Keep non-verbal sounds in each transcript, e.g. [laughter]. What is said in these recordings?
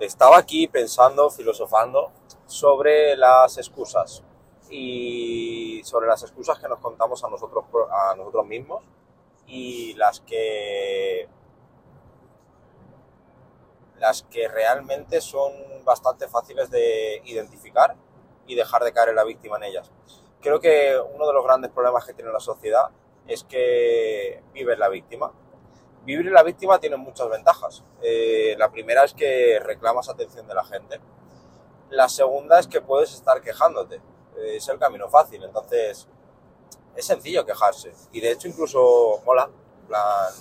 Estaba aquí pensando, filosofando sobre las excusas y sobre las excusas que nos contamos a nosotros, a nosotros mismos y las que las que realmente son bastante fáciles de identificar y dejar de caer en la víctima en ellas. Creo que uno de los grandes problemas que tiene la sociedad es que vive la víctima. Vivir la víctima tiene muchas ventajas. Eh, la primera es que reclamas atención de la gente. La segunda es que puedes estar quejándote. Eh, es el camino fácil. Entonces, es sencillo quejarse. Y de hecho, incluso mola. Plan,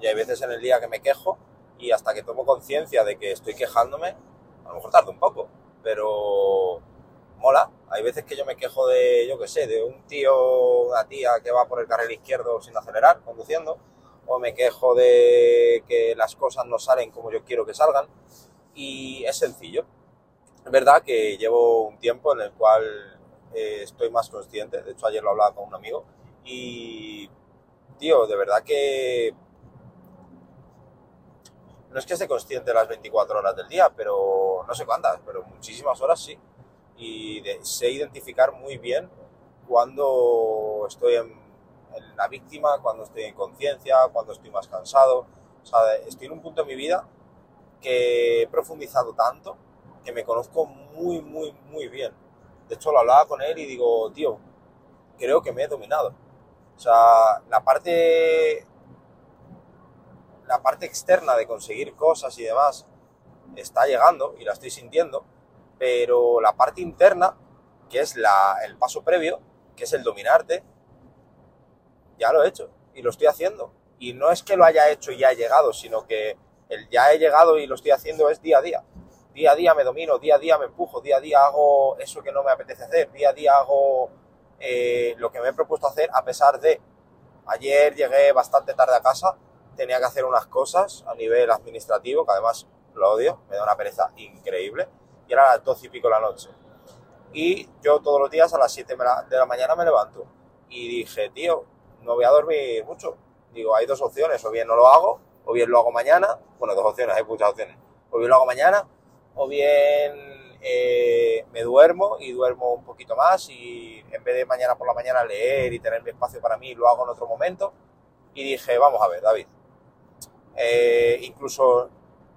y hay veces en el día que me quejo y hasta que tomo conciencia de que estoy quejándome, a lo mejor tarda un poco, pero mola. Hay veces que yo me quejo de, yo qué sé, de un tío una tía que va por el carril izquierdo sin acelerar, conduciendo, o me quejo de que las cosas no salen como yo quiero que salgan, y es sencillo. Es verdad que llevo un tiempo en el cual eh, estoy más consciente, de hecho ayer lo hablaba con un amigo, y, tío, de verdad que no es que esté consciente de las 24 horas del día, pero no sé cuántas, pero muchísimas horas sí. Y sé identificar muy bien cuando estoy en, la víctima, cuando estoy en conciencia, cuando estoy más cansado. O sea, estoy en un punto de mi vida que he profundizado tanto que me conozco muy, muy, muy bien. De hecho, lo hablaba con él y digo, tío, creo que me he dominado. O sea, la parte la parte externa de conseguir cosas y demás está llegando y la estoy sintiendo, pero la parte interna, que es la, el paso previo, que es el dominarte, ya lo he hecho y lo estoy haciendo. Y no es que lo haya hecho y ya he llegado, sino que el ya he llegado y lo estoy haciendo es día a día. Día a día me domino, día a día me empujo, día a día hago eso que no me apetece hacer, día a día hago eh, lo que me he propuesto hacer a pesar de... Ayer llegué bastante tarde a casa tenía que hacer unas cosas a nivel administrativo, que además lo odio, me da una pereza increíble, y era a las 12 y pico de la noche. Y yo todos los días a las 7 de la mañana me levanto. Y dije, tío, no voy a dormir mucho. Digo, hay dos opciones, o bien no lo hago, o bien lo hago mañana. Bueno, dos opciones, hay muchas opciones. O bien lo hago mañana, o bien eh, me duermo y duermo un poquito más y en vez de mañana por la mañana leer y tener mi espacio para mí, lo hago en otro momento. Y dije, vamos a ver, David, eh, incluso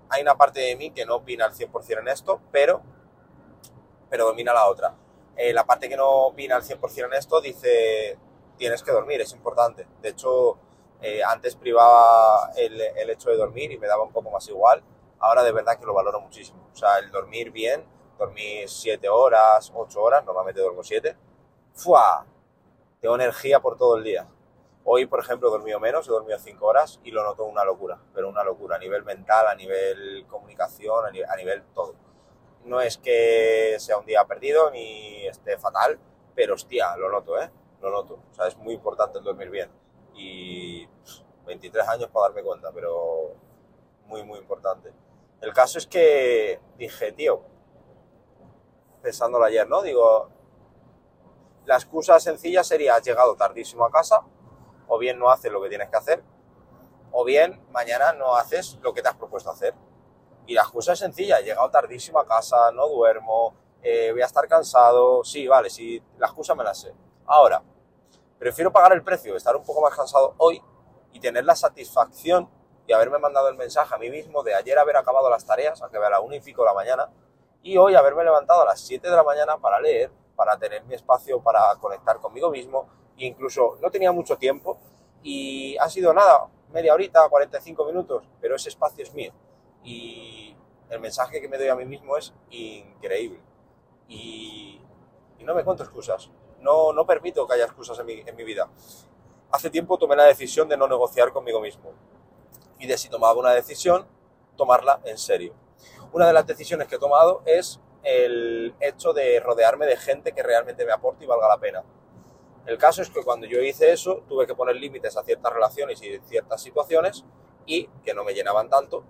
hay una parte de mí que no opina al 100% en esto, pero, pero domina la otra. Eh, la parte que no opina al 100% en esto dice, tienes que dormir, es importante. De hecho, eh, antes privaba el, el, hecho de dormir y me daba un poco más igual. Ahora de verdad que lo valoro muchísimo. O sea, el dormir bien, dormir 7 horas, 8 horas, normalmente duermo 7. ¡Fua! Tengo energía por todo el día. Hoy, por ejemplo, he dormido menos, he dormido 5 horas y lo noto una locura, pero una locura a nivel mental, a nivel comunicación, a nivel, todo. No es que sea un día perdido ni esté fatal, pero hostia, lo noto, ¿eh? Lo noto. O sea, es muy importante el dormir bien. Y 23 años para darme cuenta, pero muy, muy importante. El caso es que dije, tío, pensándolo ayer, ¿no? Digo, la excusa sencilla sería, has llegado tardísimo a casa, o bien no haces lo que tienes que hacer, o bien mañana no haces lo que te has propuesto hacer. Y la excusa es sencilla, he llegado tardísimo a casa, no duermo, eh, voy a estar cansado, sí, vale, sí, la excusa me la sé. Ahora, prefiero pagar el precio, estar un poco más cansado hoy y tener la satisfacción de haberme mandado el mensaje a mí mismo de ayer haber acabado las tareas, aunque a la una y pico de la mañana, y hoy haberme levantado a las 7 de la mañana para leer, para tener mi espacio, para conectar conmigo mismo, incluso no tenía mucho tiempo y ha sido nada, media horita, 45 minutos, pero ese espacio es mío. Y el mensaje que me doy a mí mismo es increíble. Y, no me cuento excusas, no, no permito que haya excusas en mi, en mi vida. Hace tiempo tomé la decisión de no negociar conmigo mismo y de si tomaba una decisión, tomarla en serio. Una de las decisiones que he tomado es el hecho de rodearme de gente que realmente me aporte y valga la pena. El caso es que cuando yo hice eso, tuve que poner límites a ciertas relaciones y ciertas situaciones y que no me llenaban tanto.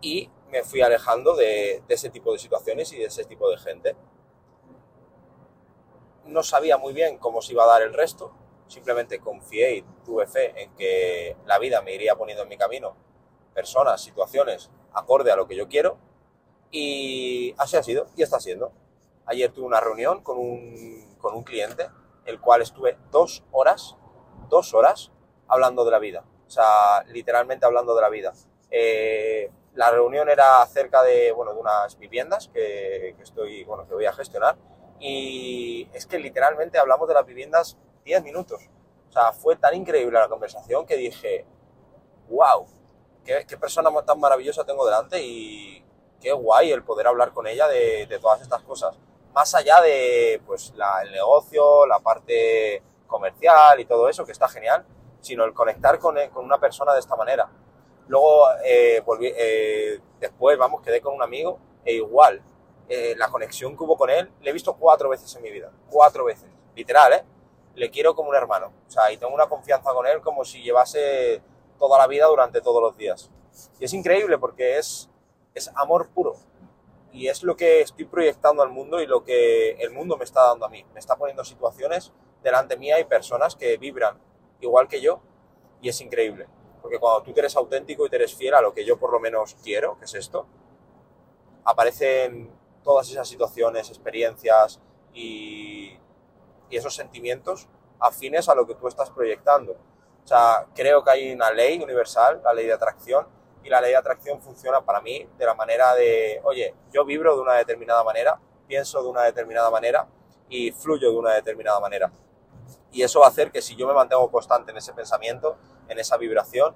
Y me fui alejando de, ese tipo de situaciones y de ese tipo de gente. No sabía muy bien cómo se iba a dar el resto, simplemente confié y tuve fe en que la vida me iría poniendo en mi camino personas, situaciones acorde a lo que yo quiero y así ha sido y está siendo. Ayer tuve una reunión con un, con un cliente, el cual estuve dos horas, dos horas hablando de la vida. O sea, literalmente hablando de la vida. Eh, la reunión era acerca de, bueno, de unas viviendas que, que, estoy, bueno, que voy a gestionar y es que literalmente hablamos de las viviendas 10 minutos. O sea, fue tan increíble la conversación que dije, wow, qué, qué persona tan maravillosa tengo delante y qué guay el poder hablar con ella de, todas estas cosas. Más allá de pues, la, el negocio, la parte comercial y todo eso, que está genial, sino el conectar con, con una persona de esta manera. Luego, eh, eh, después, vamos, quedé con un amigo e igual, eh, la conexión que hubo con él, le he visto cuatro veces en mi vida, cuatro veces, literal, ¿eh? Le quiero como un hermano, o sea, y tengo una confianza con él como si llevase toda la vida durante todos los días. Y es increíble porque es, es amor puro. Y es lo que estoy proyectando al mundo y lo que el mundo me está dando a mí. Me está poniendo situaciones delante mía y personas que vibran igual que yo y es increíble. Porque cuando tú eres auténtico y eres fiel a lo que yo por lo menos quiero, que es esto, aparecen todas esas situaciones, experiencias y, esos sentimientos afines a lo que tú estás proyectando. O sea, creo que hay una ley universal, la ley de atracción, y la ley de atracción funciona para mí de la manera de, oye, yo vibro de una determinada manera, pienso de una determinada manera y fluyo de una determinada manera. Y eso va a hacer que si yo me mantengo constante en ese pensamiento, en esa vibración,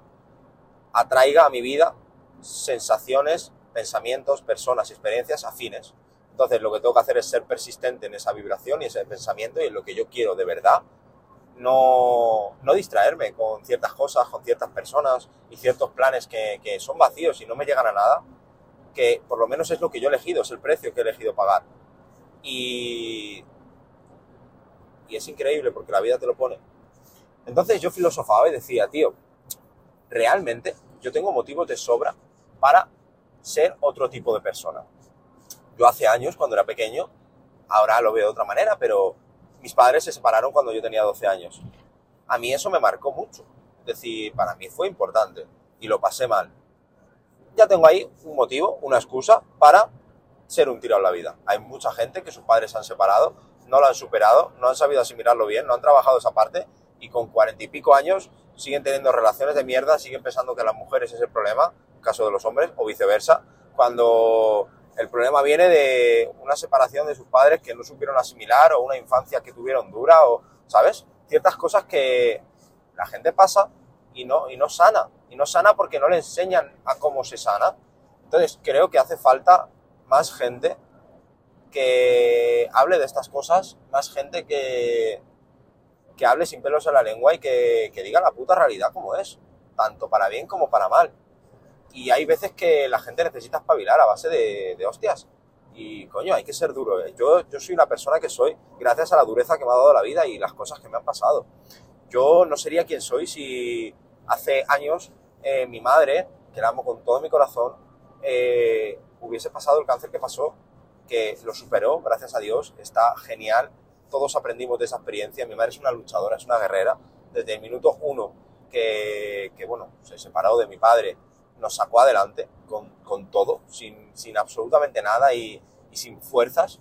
atraiga a mi vida sensaciones, pensamientos, personas, experiencias afines. Entonces lo que tengo que hacer es ser persistente en esa vibración y ese pensamiento y en lo que yo quiero de verdad no, no, distraerme con ciertas cosas, con ciertas personas y ciertos planes que, que, son vacíos y no me llegan a nada, que por lo menos es lo que yo he elegido, es el precio que he elegido pagar. Y, y es increíble porque la vida te lo pone. Entonces yo filosofaba y decía, tío, realmente yo tengo motivos de sobra para ser otro tipo de persona. Yo hace años, cuando era pequeño, ahora lo veo de otra manera, pero mis padres se separaron cuando yo tenía 12 años. A mí eso me marcó mucho. Es decir, para mí fue importante y lo pasé mal. Ya tengo ahí un motivo, una excusa para ser un tiro en la vida. Hay mucha gente que sus padres se han separado, no lo han superado, no han sabido asimilarlo bien, no han trabajado esa parte y con cuarenta y pico años siguen teniendo relaciones de mierda, siguen pensando que las mujeres es el problema, caso de los hombres, o viceversa, cuando el problema viene de una separación de sus padres que no supieron asimilar o una infancia que tuvieron dura o, ¿sabes? Ciertas cosas que la gente pasa y no, y no sana. Y no sana porque no le enseñan a cómo se sana. Entonces creo que hace falta más gente que hable de estas cosas, más gente que, que hable sin pelos en la lengua y que, que diga la puta realidad como es, tanto para bien como para mal y hay veces que la gente necesita espabilar a base de, hostias. Y coño, hay que ser duro. ¿eh? Yo, yo soy una persona que soy gracias a la dureza que me ha dado la vida y las cosas que me han pasado. Yo no sería quien soy si hace años eh, mi madre, que la amo con todo mi corazón, eh, hubiese pasado el cáncer que pasó, que lo superó, gracias a Dios, está genial. Todos aprendimos de esa experiencia. Mi madre es una luchadora, es una guerrera. Desde el minuto uno que, que bueno, se separó de mi padre, nos sacó adelante con, con todo, sin, sin, absolutamente nada y, y, sin fuerzas.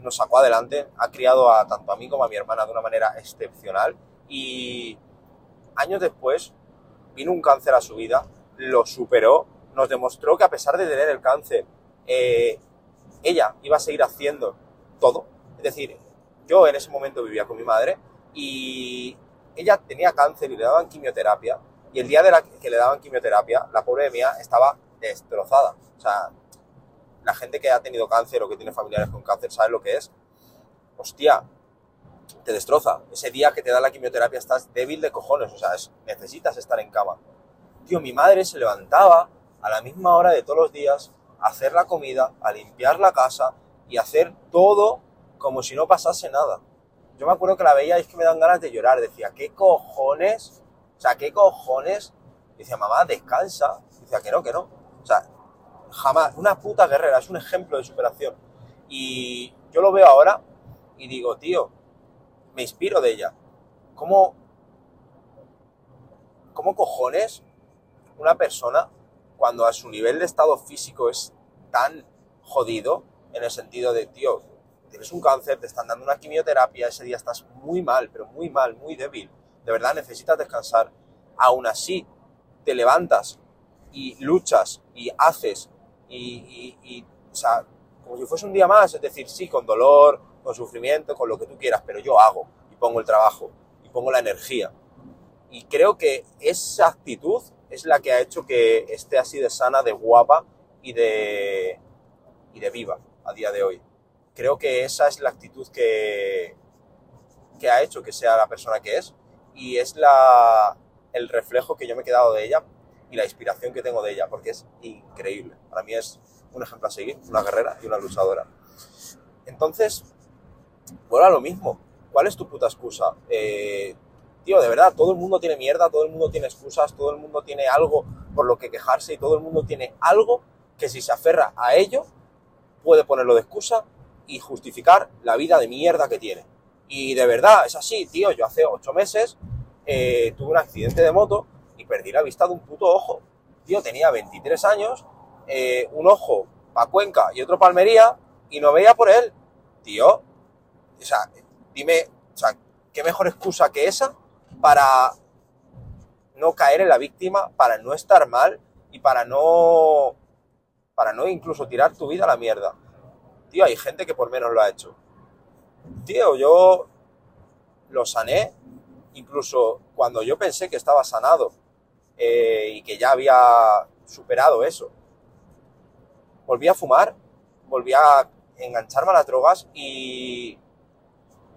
Nos sacó adelante, ha criado a tanto a mí como a mi hermana de una manera excepcional y años después vino un cáncer a su vida, lo superó, nos demostró que a pesar de tener el cáncer, eh, ella iba a seguir haciendo todo. Es decir, yo en ese momento vivía con mi madre y ella tenía cáncer y le daban quimioterapia y el día de la que le daban quimioterapia, la pobre mía estaba destrozada. O sea, la gente que ha tenido cáncer o que tiene familiares con cáncer sabe lo que es. Hostia, te destroza. Ese día que te da la quimioterapia estás débil de cojones, o sea, necesitas estar en cama. Tío, mi madre se levantaba a la misma hora de todos los días a hacer la comida, a limpiar la casa y hacer todo como si no pasase nada. Yo me acuerdo que la veía y es que me dan ganas de llorar. Decía, ¿qué cojones sea, ¿qué cojones? Dice, mamá, descansa. Dice, que no, que no. O sea, jamás. Una puta guerrera, es un ejemplo de superación. Y yo lo veo ahora y digo, tío, me inspiro de ella. ¿Cómo, cómo cojones una persona cuando a su nivel de estado físico es tan jodido, en el sentido de, tío, tienes un cáncer, te están dando una quimioterapia, ese día estás muy mal, pero muy mal, muy débil, de verdad necesitas descansar, aún así te levantas y luchas y haces y, y, o sea, como si fuese un día más, es decir, sí, con dolor, con sufrimiento, con lo que tú quieras, pero yo hago y pongo el trabajo y pongo la energía. Y creo que esa actitud es la que ha hecho que esté así de sana, de guapa y de, y de viva a día de hoy. Creo que esa es la actitud que, que ha hecho que sea la persona que es y es la, el reflejo que yo me he quedado de ella y la inspiración que tengo de ella, porque es increíble. Para mí es un ejemplo a seguir, una guerrera y una luchadora. Entonces, bueno, lo mismo. ¿Cuál es tu puta excusa? Eh, tío, de verdad, todo el mundo tiene mierda, todo el mundo tiene excusas, todo el mundo tiene algo por lo que quejarse y todo el mundo tiene algo que si se aferra a ello puede ponerlo de excusa y justificar la vida de mierda que tiene. Y de verdad, es así, tío. Yo hace ocho meses eh, tuve un accidente de moto y perdí la vista de un puto ojo. Tío, tenía 23 años, eh, un ojo para Cuenca y otro para Almería y no veía por él. Tío, o sea, dime, o sea, ¿qué mejor excusa que esa para no caer en la víctima, para no estar mal y para no, para no incluso tirar tu vida a la mierda? Tío, hay gente que por menos lo ha hecho. Tío, yo lo sané, incluso cuando yo pensé que estaba sanado eh, y que ya había superado eso. Volví a fumar, volví a engancharme a las drogas y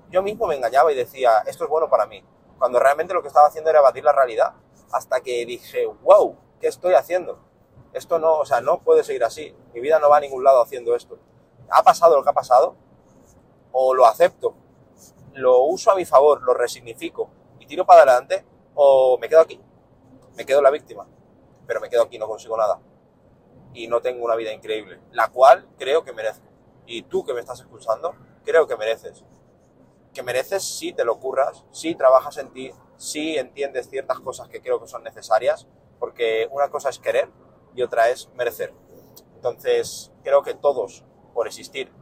yo mismo me engañaba y decía, esto es bueno para mí, cuando realmente lo que estaba haciendo era batir la realidad, hasta que dije, wow, ¿qué estoy haciendo? Esto no, o sea, no puede seguir así, mi vida no va a ningún lado haciendo esto. Ha pasado lo que ha pasado, o lo acepto, lo uso a mi favor, lo resignifico y tiro para adelante, o me quedo aquí, me quedo la víctima, pero me quedo aquí, no consigo nada. Y no tengo una vida increíble, la cual creo que merezco. Y tú que me estás escuchando, creo que mereces que mereces si te lo curras, si trabajas en ti, si entiendes ciertas cosas que creo que son necesarias, porque una cosa es querer y otra es merecer. Entonces, creo que todos, por existir,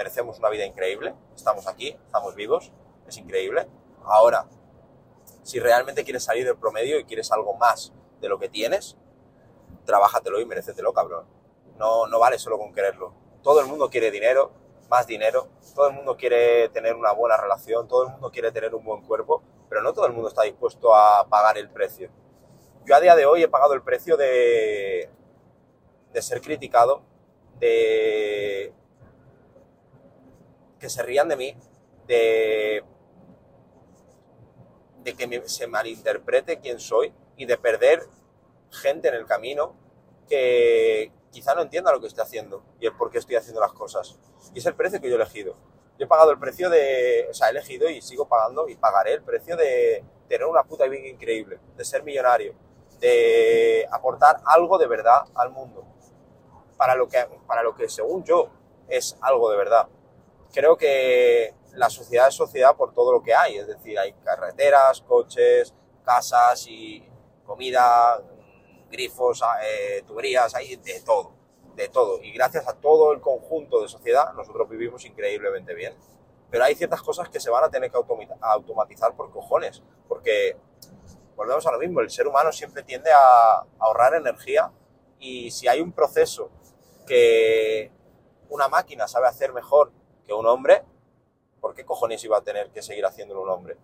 merecemos una vida increíble. Estamos aquí, estamos vivos, es increíble. Ahora, si realmente quieres salir del promedio y quieres algo más de lo que tienes, trabájatelo y merecetelo, cabrón. No, no vale solo con quererlo. Todo el mundo quiere dinero, más dinero, todo el mundo quiere tener una buena relación, todo el mundo quiere tener un buen cuerpo, pero no todo el mundo está dispuesto a pagar el precio. Yo a día de hoy he pagado el precio de, de ser criticado, de que se rían de mí, de, que se malinterprete quién soy y de perder gente en el camino que, quizá no entienda lo que estoy haciendo y el por qué estoy haciendo las cosas. Y es el precio que yo he elegido. Yo he pagado el precio de, o sea, he elegido y sigo pagando y pagaré el precio de tener una puta vida increíble, de ser millonario, de aportar algo de verdad al mundo, para lo que, para lo que según yo es algo de verdad. Creo que la sociedad es sociedad por todo lo que hay, es decir, hay carreteras, coches, casas y comida, grifos, eh, tuberías, hay de todo, de todo. Y gracias a todo el conjunto de sociedad, nosotros vivimos increíblemente bien. Pero hay ciertas cosas que se van a tener que automatizar por cojones, porque volvemos a lo mismo, el ser humano siempre tiende a ahorrar energía y si hay un proceso que una máquina sabe hacer mejor que un hombre, ¿por qué cojones iba a tener que seguir haciéndolo un hombre?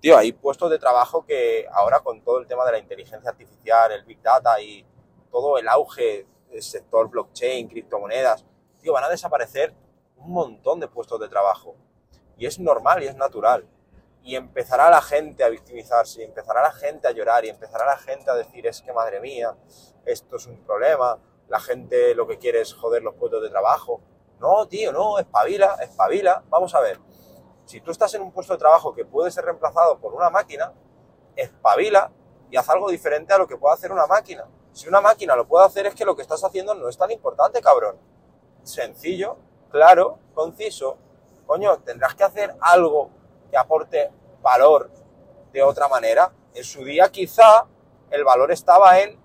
tío, hay puestos de trabajo que ahora con todo el tema de la inteligencia artificial, el big data y todo el auge del sector blockchain, criptomonedas, tío, van a desaparecer un montón de puestos de trabajo. Y es normal y es natural. Y empezará la gente a victimizarse, y empezará la gente a llorar, y empezará la gente a decir, es que madre mía, esto es un problema, la gente lo que quiere es joder los puestos de trabajo. No, tío, no, espabila, espabila. Vamos a ver, si tú estás en un puesto de trabajo que puede ser reemplazado por una máquina, espabila y haz algo diferente a lo que puede hacer una máquina. Si una máquina lo puede hacer es que lo que estás haciendo no es tan importante, cabrón. Sencillo, claro, conciso. Coño, tendrás que hacer algo que aporte valor de otra manera. En su día quizá el valor estaba en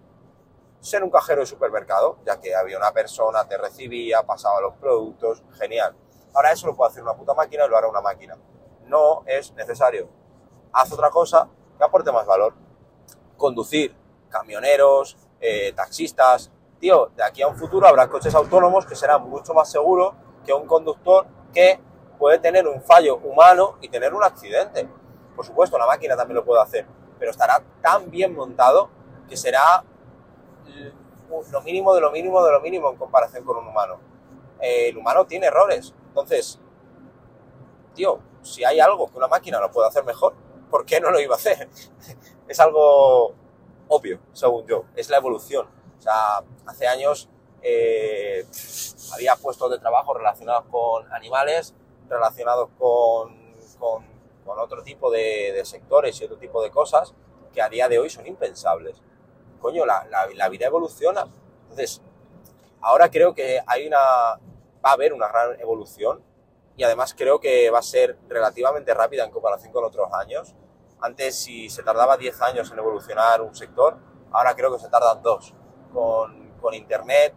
ser un cajero de supermercado, ya que había una persona, te recibía, pasaba los productos, genial. Ahora eso lo puede hacer una puta máquina y lo hará una máquina. No es necesario. Haz otra cosa que aporte más valor. Conducir camioneros, eh, taxistas. Tío, de aquí a un futuro habrá coches autónomos que serán mucho más seguros que un conductor que puede tener un fallo humano y tener un accidente. Por supuesto, la máquina también lo puede hacer, pero estará tan bien montado que será lo mínimo de lo mínimo de lo mínimo en comparación con un humano. Eh, el humano tiene errores. Entonces, tío, si hay algo que una máquina lo puede hacer mejor, ¿por qué no lo iba a hacer? [laughs] es algo obvio, según yo. Es la evolución. O sea, hace años eh, había puestos de trabajo relacionados con animales, relacionados con, con, otro tipo de sectores y otro tipo de cosas que a día de hoy son impensables coño, la, la, vida evoluciona. Entonces, ahora creo que hay una, va a haber una gran evolución y además creo que va a ser relativamente rápida en comparación con otros años. Antes, si se tardaba 10 años en evolucionar un sector, ahora creo que se tardan dos. Con, con Internet,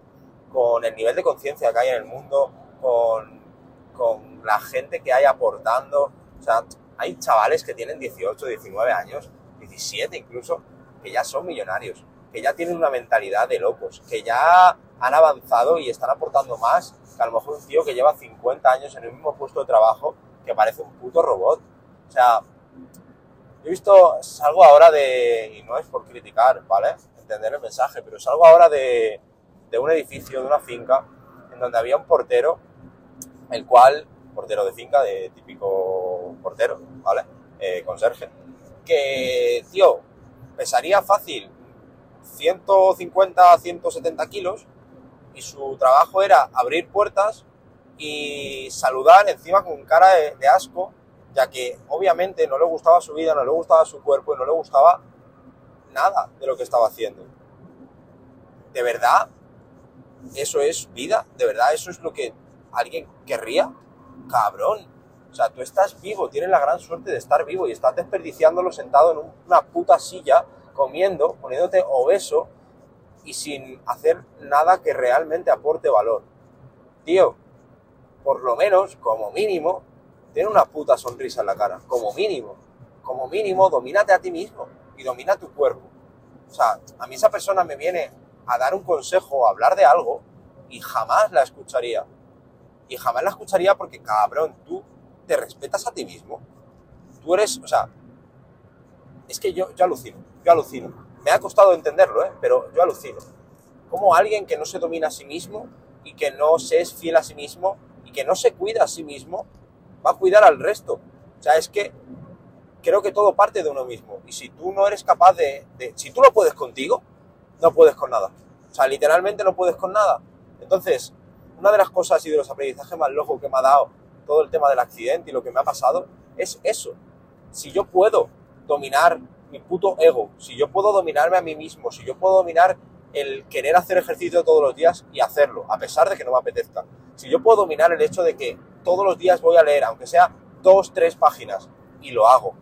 con el nivel de conciencia que hay en el mundo, con, con la gente que hay aportando. O sea, hay chavales que tienen 18, 19 años, 17 incluso, que ya son millonarios que ya tienen una mentalidad de locos, que ya han avanzado y están aportando más que a lo mejor un tío que lleva 50 años en el mismo puesto de trabajo que parece un puto robot. O sea, yo he visto, salgo ahora de, y no es por criticar, ¿vale? Entender el mensaje, pero salgo ahora de, de un edificio, de una finca, en donde había un portero, el cual, portero de finca, de típico portero, ¿vale? Eh, conserje, que, tío, pesaría fácil 150, 170 kilos y su trabajo era abrir puertas y saludar encima con cara de, asco, ya que obviamente no le gustaba su vida, no le gustaba su cuerpo y no le gustaba nada de lo que estaba haciendo. ¿De verdad eso es vida? ¿De verdad eso es lo que alguien querría? Cabrón. O sea, tú estás vivo, tienes la gran suerte de estar vivo y estás desperdiciándolo sentado en una puta silla comiendo, poniéndote obeso y sin hacer nada que realmente aporte valor. Tío, por lo menos, como mínimo, ten una puta sonrisa en la cara, como mínimo. Como mínimo, domínate a ti mismo y domina tu cuerpo. O sea, a mí esa persona me viene a dar un consejo a hablar de algo y jamás la escucharía. Y jamás la escucharía porque, cabrón, tú te respetas a ti mismo. Tú eres, o sea, es que yo, yo alucino, yo alucino. Me ha costado entenderlo, ¿eh? pero yo alucino. Como alguien que no se domina a sí mismo y que no se es fiel a sí mismo y que no se cuida a sí mismo, va a cuidar al resto. O sea, es que creo que todo parte de uno mismo. Y si tú no eres capaz de, Si tú no puedes contigo, no puedes con nada. O sea, literalmente no puedes con nada. Entonces, una de las cosas y de los aprendizajes más locos que me ha dado todo el tema del accidente y lo que me ha pasado es eso. Si yo puedo dominar mi puto ego, si yo puedo dominarme a mí mismo, si yo puedo dominar el querer hacer ejercicio todos los días y hacerlo, a pesar de que no me apetezca, si yo puedo dominar el hecho de que todos los días voy a leer, aunque sea dos, tres páginas, y lo hago,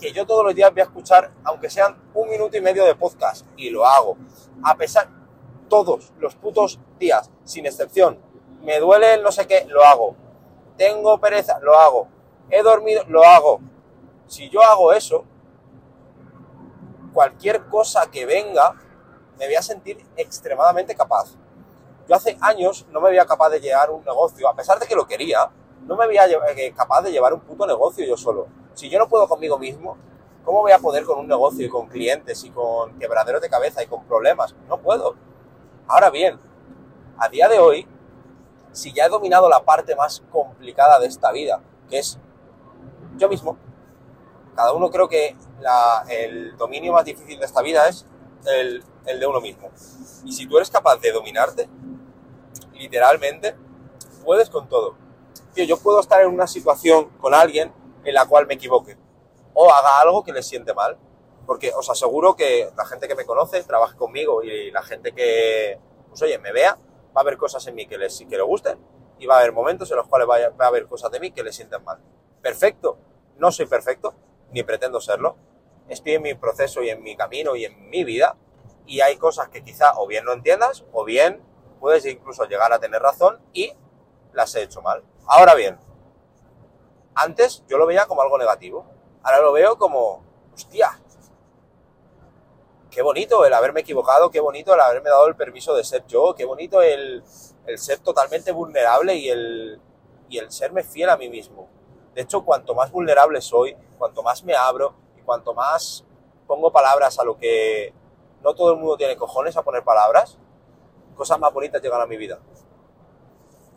que yo todos los días voy a escuchar, aunque sean un minuto y medio de podcast, y lo hago, a pesar, todos los putos días, sin excepción, me duele el no sé qué, lo hago, tengo pereza, lo hago, he dormido, lo hago. Si yo hago eso, cualquier cosa que venga, me voy a sentir extremadamente capaz. Yo hace años no me veía capaz de llevar un negocio, a pesar de que lo quería, no me veía eh, capaz de llevar un puto negocio yo solo. Si yo no puedo conmigo mismo, ¿cómo voy a poder con un negocio y con clientes y con quebraderos de cabeza y con problemas? No puedo. Ahora bien, a día de hoy, si ya he dominado la parte más complicada de esta vida, que es yo mismo, cada uno creo que el dominio más difícil de esta vida es el, de uno mismo. Y si tú eres capaz de dominarte, literalmente, puedes con todo. yo puedo estar en una situación con alguien en la cual me equivoque o haga algo que le siente mal. Porque os aseguro que la gente que me conoce, trabaje conmigo y la gente que, pues oye, me vea, va a haber cosas en mí que les, que le gusten y va a haber momentos en los cuales va a, va haber cosas de mí que le sienten mal. Perfecto. No soy perfecto, ni pretendo serlo, estoy en mi proceso y en mi camino y en mi vida y hay cosas que quizá o bien no entiendas o bien puedes incluso llegar a tener razón y las he hecho mal. Ahora bien, antes yo lo veía como algo negativo. Ahora lo veo como, hostia, qué bonito el haberme equivocado, qué bonito el haberme dado el permiso de ser yo, qué bonito el, ser totalmente vulnerable y el, y el serme fiel a mí mismo. De hecho, cuanto más vulnerable soy, cuanto más me abro y cuanto más pongo palabras a lo que no todo el mundo tiene cojones a poner palabras, cosas más bonitas llegan a mi vida.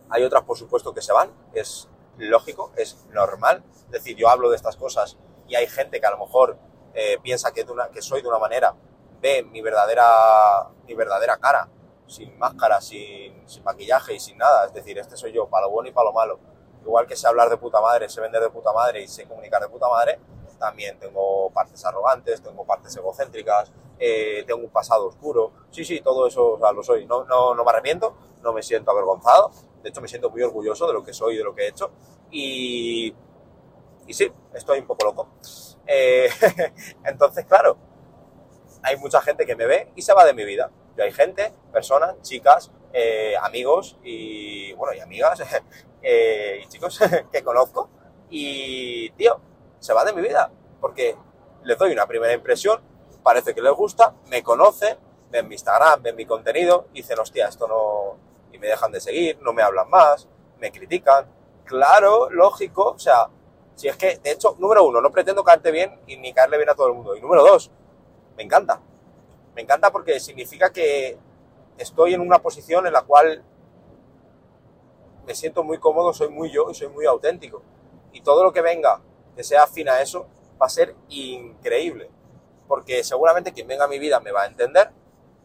Hay otras, por supuesto, que se van, es lógico, es normal. Es decir, yo hablo de estas cosas y hay gente que a lo mejor eh, piensa que, soy de una manera, ve mi verdadera, mi verdadera cara, sin máscara, sin, sin maquillaje y sin nada. Es decir, este soy yo, para lo bueno y para lo malo. Igual que sé hablar de puta madre, sé vender de puta madre y sé comunicar de puta madre, también tengo partes arrogantes, tengo partes egocéntricas, eh, tengo un pasado oscuro. Sí, sí, todo eso lo soy. No, no, no me arrepiento, no me siento avergonzado. De hecho, me siento muy orgulloso de lo que soy de lo que he hecho. Y, y sí, estoy un poco loco. Eh, [laughs] entonces, claro, hay mucha gente que me ve y se va de mi vida. Yo hay gente, personas, chicas, eh, amigos y, bueno, y amigas [laughs] eh, y chicos [laughs] que conozco y, tío, se va de mi vida porque les doy una primera impresión, parece que les gusta, me conoce, ven mi Instagram, ven mi contenido y dicen, hostia, esto no... y me dejan de seguir, no me hablan más, me critican. Claro, lógico, o sea, si es que, de hecho, número uno, no pretendo caerte bien y ni caerle bien a todo el mundo. Y número dos, me encanta. Me encanta porque significa que estoy en una posición en la cual me siento muy cómodo, soy muy yo y soy muy auténtico. Y todo lo que venga que sea afín a eso va a ser increíble. Porque seguramente quien venga a mi vida me va a entender,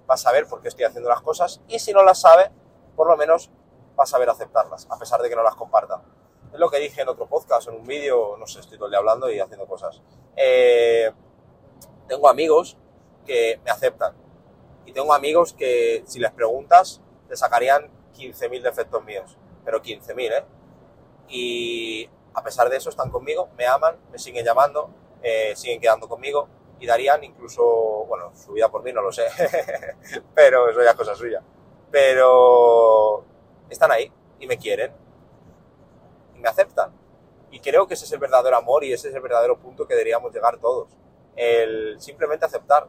va a saber por qué estoy haciendo las cosas y si no las sabe, por lo menos va a saber aceptarlas, a pesar de que no las comparta. Es lo que dije en otro podcast, en un vídeo, no sé, estoy todo el día hablando y haciendo cosas. Eh, tengo amigos que me aceptan. Y tengo amigos que si les preguntas te sacarían 15.000 defectos míos. Pero 15.000, ¿eh? Y a pesar de eso están conmigo, me aman, me siguen llamando, eh, siguen quedando conmigo y darían incluso, bueno, su vida por mí no lo sé, [laughs] pero eso ya es cosa suya. Pero están ahí y me quieren y me aceptan. Y creo que ese es el verdadero amor y ese es el verdadero punto que deberíamos llegar todos. El simplemente aceptar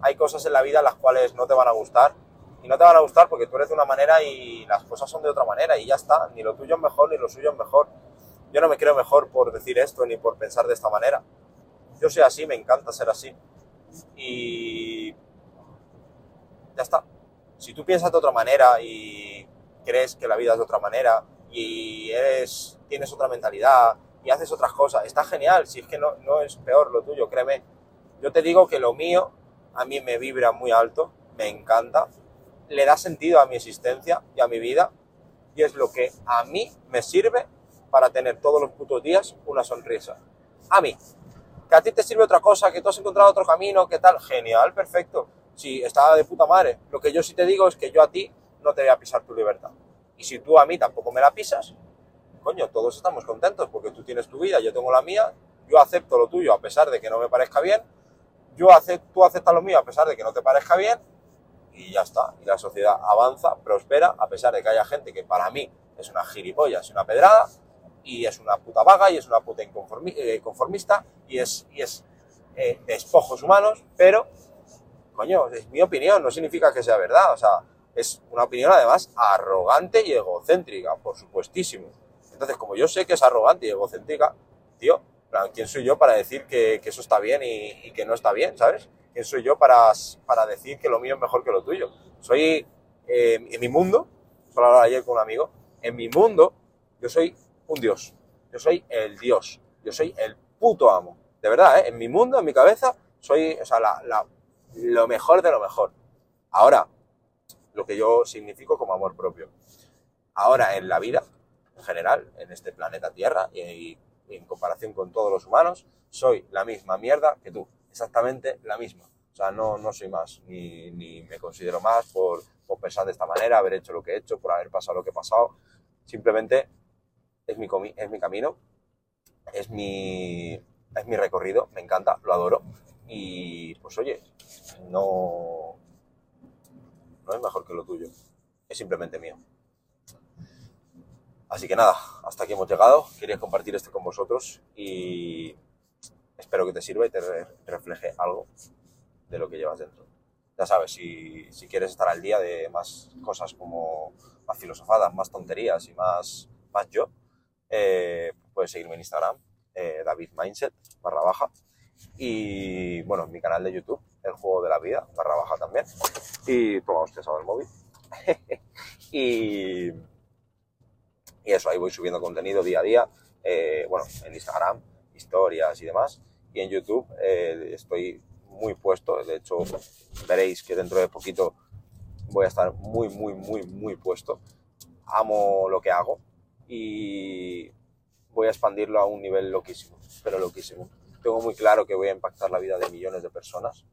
hay cosas en la vida las cuales no te van a gustar y no te van a gustar porque tú eres de una manera y las cosas son de otra manera y ya está, ni lo tuyo es mejor ni lo suyo es mejor. Yo no me creo mejor por decir esto ni por pensar de esta manera. Yo soy así, me encanta ser así. Y ya está. Si tú piensas de otra manera y crees que la vida es de otra manera y eres, tienes otra mentalidad y haces otras cosas, está genial. Si es que no, no es peor lo tuyo, créeme. Yo te digo que lo mío a mí me vibra muy alto, me encanta, le da sentido a mi existencia y a mi vida y es lo que a mí me sirve para tener todos los putos días una sonrisa. A mí. Que a ti te sirve otra cosa, que tú has encontrado otro camino, que tal, genial, perfecto. Si está de puta madre. Lo que yo sí te digo es que yo a ti no te voy a pisar tu libertad. Y si tú a mí tampoco me la pisas, coño, todos estamos contentos porque tú tienes tu vida, yo tengo la mía, yo acepto lo tuyo a pesar de que no me parezca bien yo acepto, tú aceptas lo mío a pesar de que no te parezca bien y ya está. Y la sociedad avanza, prospera, a pesar de que haya gente que para mí es una gilipollas es una pedrada y es una puta vaga y es una puta eh, conformista y es, y es eh, despojos humanos, pero, coño, es mi opinión, no significa que sea verdad, o sea, es una opinión además arrogante y egocéntrica, por supuestísimo. Entonces, como yo sé que es arrogante y egocéntrica, tío, ¿quién soy yo para decir que, eso está bien y, que no está bien, ¿sabes? ¿Quién soy yo para, para decir que lo mío es mejor que lo tuyo? Soy, eh, en mi mundo, hablaba ayer con un amigo, en mi mundo yo soy un dios, yo soy el dios, yo soy el puto amo, de verdad, ¿eh? En mi mundo, en mi cabeza, soy, o sea, lo mejor de lo mejor. Ahora, lo que yo significo como amor propio. Ahora, en la vida, en general, en este planeta Tierra y en comparación con todos los humanos, soy la misma mierda que tú, exactamente la misma. O sea, no, no soy más, ni, ni me considero más por, por, pensar de esta manera, haber hecho lo que he hecho, por haber pasado lo que he pasado. Simplemente es mi, es mi camino, es mi, es mi recorrido, me encanta, lo adoro. Y pues oye, no, no es mejor que lo tuyo, es simplemente mío. Así que nada, hasta aquí hemos llegado. Quería compartir esto con vosotros y espero que te sirva y te refleje algo de lo que llevas dentro. Ya sabes, si, si quieres estar al día de más cosas como más filosofadas, más tonterías y más, más yo, eh, puedes seguirme en Instagram, eh, David Mindset, barra baja. Y bueno, en mi canal de YouTube, El Juego de la Vida, barra baja también. Y tomamos pesado el móvil. [laughs] y, y eso, ahí voy subiendo contenido día a día. Eh, bueno, en Instagram, historias y demás. Y en YouTube eh, estoy muy puesto. De hecho, veréis que dentro de poquito voy a estar muy, muy, muy, muy puesto. Amo lo que hago y voy a expandirlo a un nivel loquísimo, pero loquísimo. Tengo muy claro que voy a impactar la vida de millones de personas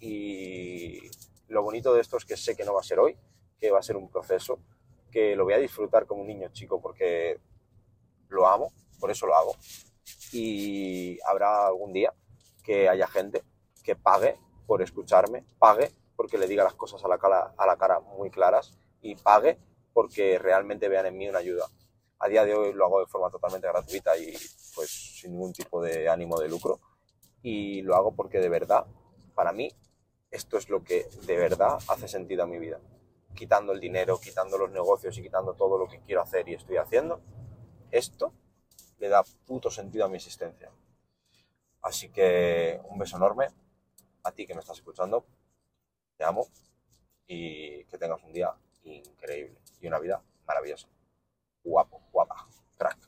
y lo bonito de esto es que sé que no va a ser hoy, que va a ser un proceso, que lo voy a disfrutar como un niño chico porque lo amo, por eso lo hago. Y habrá algún día que haya gente que pague por escucharme, pague porque le diga las cosas a la cara, a la cara muy claras y pague porque realmente vean en mí una ayuda. A día de hoy lo hago de forma totalmente gratuita y pues sin ningún tipo de ánimo de lucro. Y lo hago porque de verdad, para mí, esto es lo que de verdad hace sentido a mi vida. Quitando el dinero, quitando los negocios y quitando todo lo que quiero hacer y estoy haciendo, esto le da puto sentido a mi existencia. Así que un beso enorme a ti que me estás escuchando. Te amo y que tengas un día increíble y una vida maravillosa guapo, guapa, crack.